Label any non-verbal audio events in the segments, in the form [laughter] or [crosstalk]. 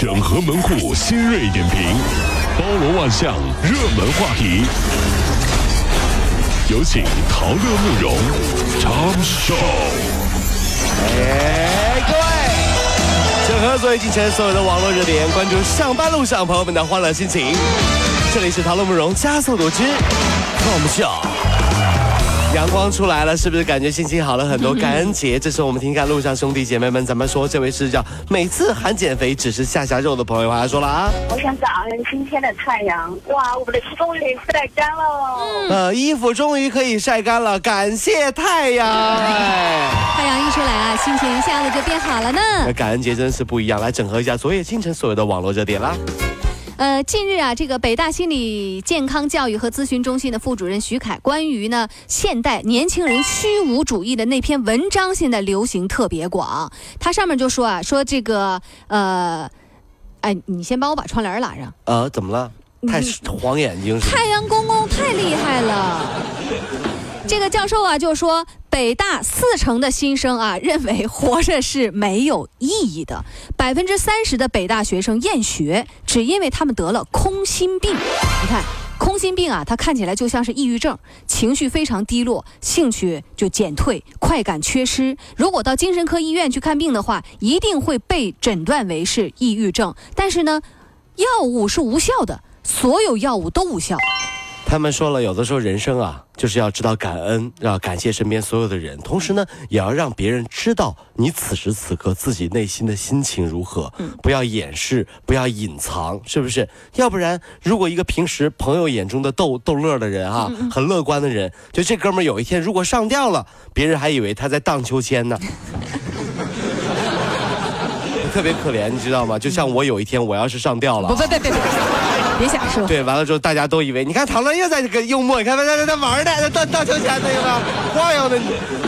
整合门户新锐点评，包罗万象，热门话题。有请陶乐慕容长寿。哎，各位，整合最近城所有的网络热点，关注上班路上朋友们的欢乐心情。这里是陶乐慕容加速度之放笑。阳光出来了，是不是感觉心情好了很多？感恩节，这时候我们听看路上兄弟姐妹们怎么说。这位是叫每次喊减肥只是下下肉的朋友，他说了啊，我想感恩今天的太阳，哇，我们的终于晒干了。呃，衣服终于可以晒干了，感谢太阳。哎，[laughs] 太阳一出来啊，心情一下子就变好了呢。那感恩节真是不一样，来整合一下昨夜今晨所有的网络热点啦。呃，近日啊，这个北大心理健康教育和咨询中心的副主任徐凯，关于呢现代年轻人虚无主义的那篇文章，现在流行特别广。他上面就说啊，说这个呃，哎，你先帮我把窗帘拉上。呃，怎么了？太晃眼睛是？太阳公公太厉害了。这个教授啊，就说北大四成的新生啊，认为活着是没有意义的。百分之三十的北大学生厌学，只因为他们得了空心病。你看，空心病啊，它看起来就像是抑郁症，情绪非常低落，兴趣就减退，快感缺失。如果到精神科医院去看病的话，一定会被诊断为是抑郁症。但是呢，药物是无效的，所有药物都无效。他们说了，有的时候人生啊，就是要知道感恩，要感谢身边所有的人，同时呢，也要让别人知道你此时此刻自己内心的心情如何。嗯，不要掩饰，不要隐藏，是不是？要不然，如果一个平时朋友眼中的逗逗乐的人啊，很乐观的人，就这哥们儿有一天如果上吊了，别人还以为他在荡秋千呢，特别可怜，你知道吗？就像我有一天我要是上吊了，不，别别别别。别瞎说。对，完了之后大家都以为，你看唐乐又在这个幽默，你看他他他玩呢，他荡荡秋千那个吗？晃悠的。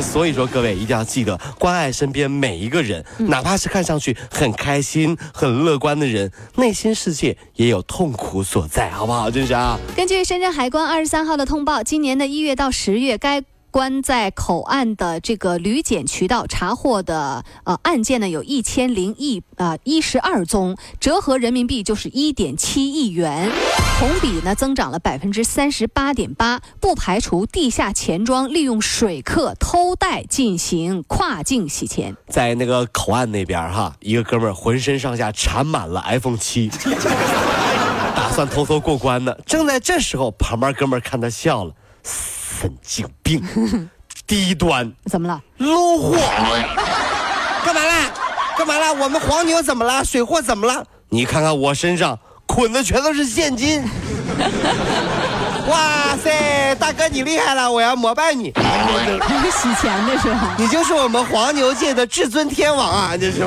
所以说各位一定要记得关爱身边每一个人，哪怕是看上去很开心、很乐观的人，内心世界也有痛苦所在，好不好？真是啊。根据深圳海关二十三号的通报，今年的一月到十月，该。关在口岸的这个旅检渠道查获的呃案件呢，有一千零一啊一十二宗，折合人民币就是一点七亿元，同比呢增长了百分之三十八点八，不排除地下钱庄利用水客偷带进行跨境洗钱。在那个口岸那边哈，一个哥们儿浑身上下缠满了 iPhone 七，打算偷偷过关呢。正在这时候，旁边哥们儿看他笑了。神经病，[laughs] 低端，怎么了？low 货，[laughs] 干嘛啦？干嘛啦？我们黄牛怎么了？水货怎么了？你看看我身上捆的全都是现金。[laughs] 哇塞，大哥你厉害了，我要膜拜你。你是洗钱的是吧？你就是我们黄牛界的至尊天王啊！这是。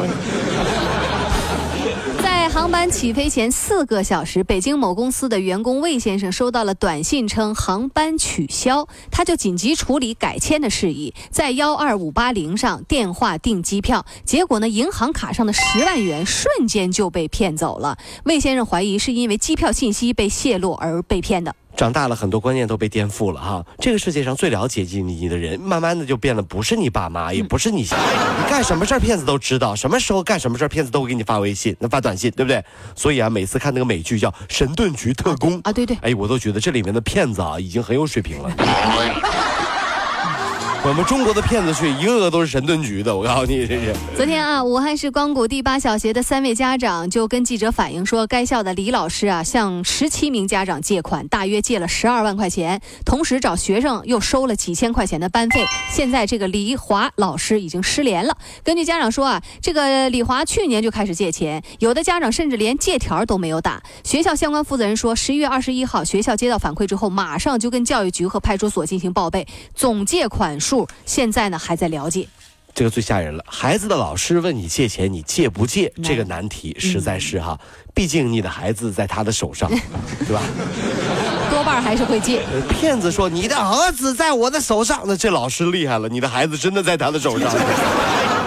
航班起飞前四个小时，北京某公司的员工魏先生收到了短信，称航班取消，他就紧急处理改签的事宜，在幺二五八零上电话订机票，结果呢，银行卡上的十万元瞬间就被骗走了。魏先生怀疑是因为机票信息被泄露而被骗的。长大了，很多观念都被颠覆了哈。这个世界上最了解你你的人，慢慢的就变得不是你爸妈，也不是你，你干什么事儿骗子都知道，什么时候干什么事儿骗子都会给你发微信、那发短信，对不对？所以啊，每次看那个美剧叫《神盾局特工》啊，对对，哎，我都觉得这里面的骗子啊，已经很有水平了。我们中国的骗子去，一个个都是神盾局的。我告诉你，这是。昨天啊，武汉市光谷第八小学的三位家长就跟记者反映说，该校的李老师啊，向十七名家长借款，大约借了十二万块钱，同时找学生又收了几千块钱的班费。现在这个李华老师已经失联了。根据家长说啊，这个李华去年就开始借钱，有的家长甚至连借条都没有打。学校相关负责人说，十一月二十一号，学校接到反馈之后，马上就跟教育局和派出所进行报备，总借款数。现在呢还在了解，这个最吓人了。孩子的老师问你借钱，你借不借？这个难题实在是哈，毕竟你的孩子在他的手上，[laughs] 对吧？多半还是会借。骗子说你的儿子在我的手上，那这老师厉害了，你的孩子真的在他的手上。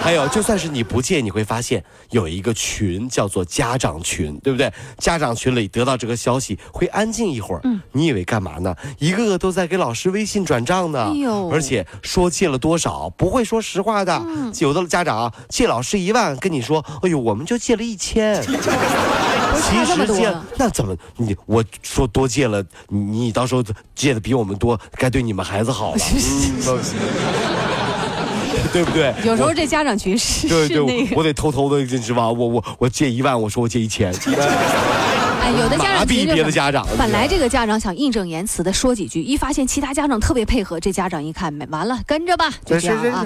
还有，就算是你不借，你会发现有一个群叫做家长群，对不对？家长群里得到这个消息会安静一会儿。嗯，你以为干嘛呢？一个个都在给老师微信转账呢。哎呦而且说借了多少不会说实话的。嗯有的家长啊借老师一万，跟你说，哎呦，我们就借了一千。[laughs] 其实借那怎么你我说多借了，你你到时候借的比我们多，该对你们孩子好了，[laughs] 嗯 [laughs] 对不对？有时候这家长群是对对，我得偷偷的，是吧？我我我借一万，我说我借一千，哎，[laughs] 有的家长群就是。别的家长。本来这个家长想义正言辞的说几句，一发现其他家长特别配合，这家长一看，没完了，跟着吧，就这是啊。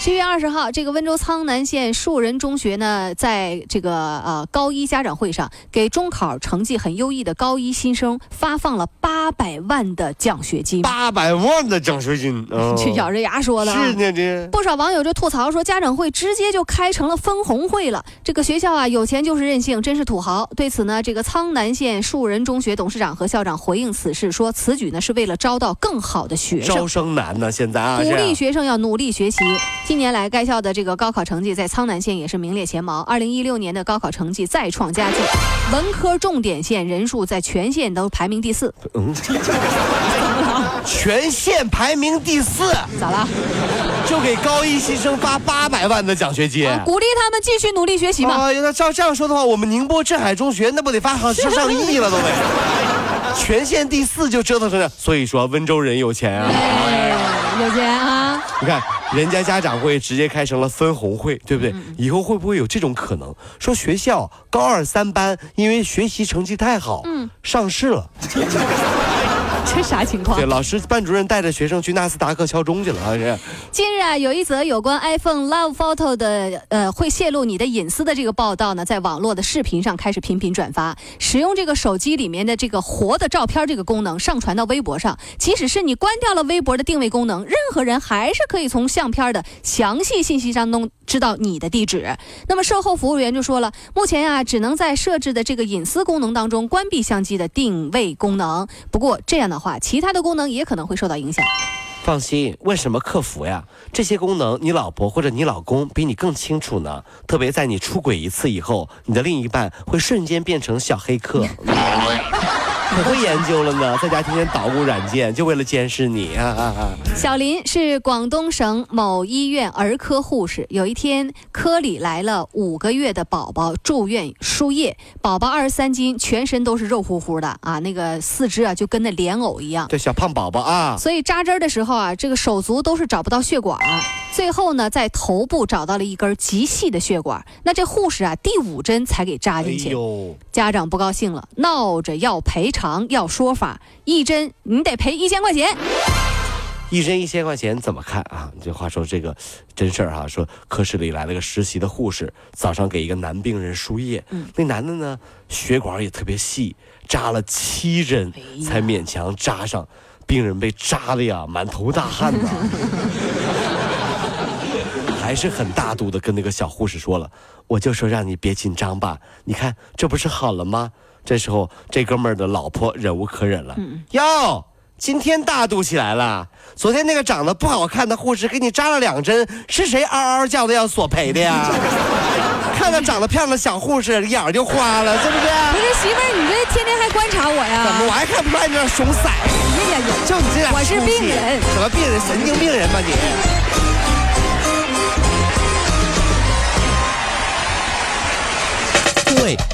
七月二十号，这个温州苍南县树人中学呢，在这个呃高一家长会上，给中考成绩很优异的高一新生发放了八百万的奖学金。八百万的奖学金，[laughs] 咬着牙说的啊。是呢这。不少网友就吐槽说，家长会直接就开成了分红会了。这个学校啊，有钱就是任性，真是土豪。对此呢，这个苍南县树人中学董事长和校长回应此事说，此举呢是为了招到更好的学生招。生难呢，现在啊，鼓励学生要努力学习。近年来，该校的这个高考成绩在苍南县也是名列前茅。二零一六年的高考成绩再创佳绩，文科重点县人数在全县都排名第四。嗯 [laughs] 全县排名第四，[laughs] 咋了？就给高一新生发八百万的奖学金。啊鼓励他们继续努力学习嘛。啊，那照这样说的话，我们宁波镇海中学那不得发上上亿了都得，全县第四就折腾成这样。所以说温州人有钱啊，哎，有钱啊！你看人家家长会直接开成了分红会，对不对？以后会不会有这种可能？说学校高二三班因为学习成绩太好，嗯上市了。[laughs] 这啥情况对，？老师班主任带着学生去纳斯达克敲钟去了，啊这。近日啊，有一则有关 iPhone Love Photo 的呃会泄露你的隐私的这个报道呢，在网络的视频上开始频频转发。使用这个手机里面的这个活的照片这个功能上传到微博上，即使是你关掉了微博的定位功能，任何人还是可以从相片的详细信息当中知道你的地址。那么售后服务员就说了，目前啊只能在设置的这个隐私功能当中关闭相机的定位功能。不过这样的话，其他的功能也可能会受到影响。放心，问什么客服呀？这些功能你老婆或者你老公比你更清楚呢。特别在你出轨一次以后，你的另一半会瞬间变成小黑客。可会研究了呢，[laughs] 在家天天捣鼓软件，就为了监视你啊！小林是广东省某医院儿科护士。有一天，科里来了五个月的宝宝住院输液，宝宝二十三斤，全身都是肉乎乎的啊，那个四肢啊就跟那莲藕一样。这小胖宝宝啊，所以扎针的时候啊，这个手足都是找不到血管儿，最后呢，在头部找到了一根极细的血管。那这护士啊，第五针才给扎哎进去。呦，家长不高兴了，闹着要赔偿，要说法，一针你得赔一千块钱。一针一千块钱怎么看啊？这话说这个真事儿哈、说科室里来了个实习的护士，早上给一个男病人输液，那男的呢血管也特别细，扎了七针才勉强扎上，病人被扎的呀满头大汗呐。还是很大度的跟那个小护士说了，我就说让你别紧张吧，你看这不是好了吗？这时候这哥们儿的老婆忍无可忍了，哟，今天大度起来了。昨天那个长得不好看的护士给你扎了两针，是谁嗷嗷叫的要索赔的呀？[laughs] 看到长得漂亮的小护士，眼儿就花了，是不是？不是媳妇儿，你这天天还观察我呀？怎么我还看不出来你这熊色？哎呀呀，就你这俩我是病人什么病人？神经病人吧你？各位，如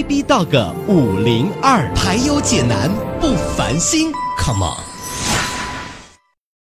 B B Dog 五零二，排忧解难不烦心，Come on。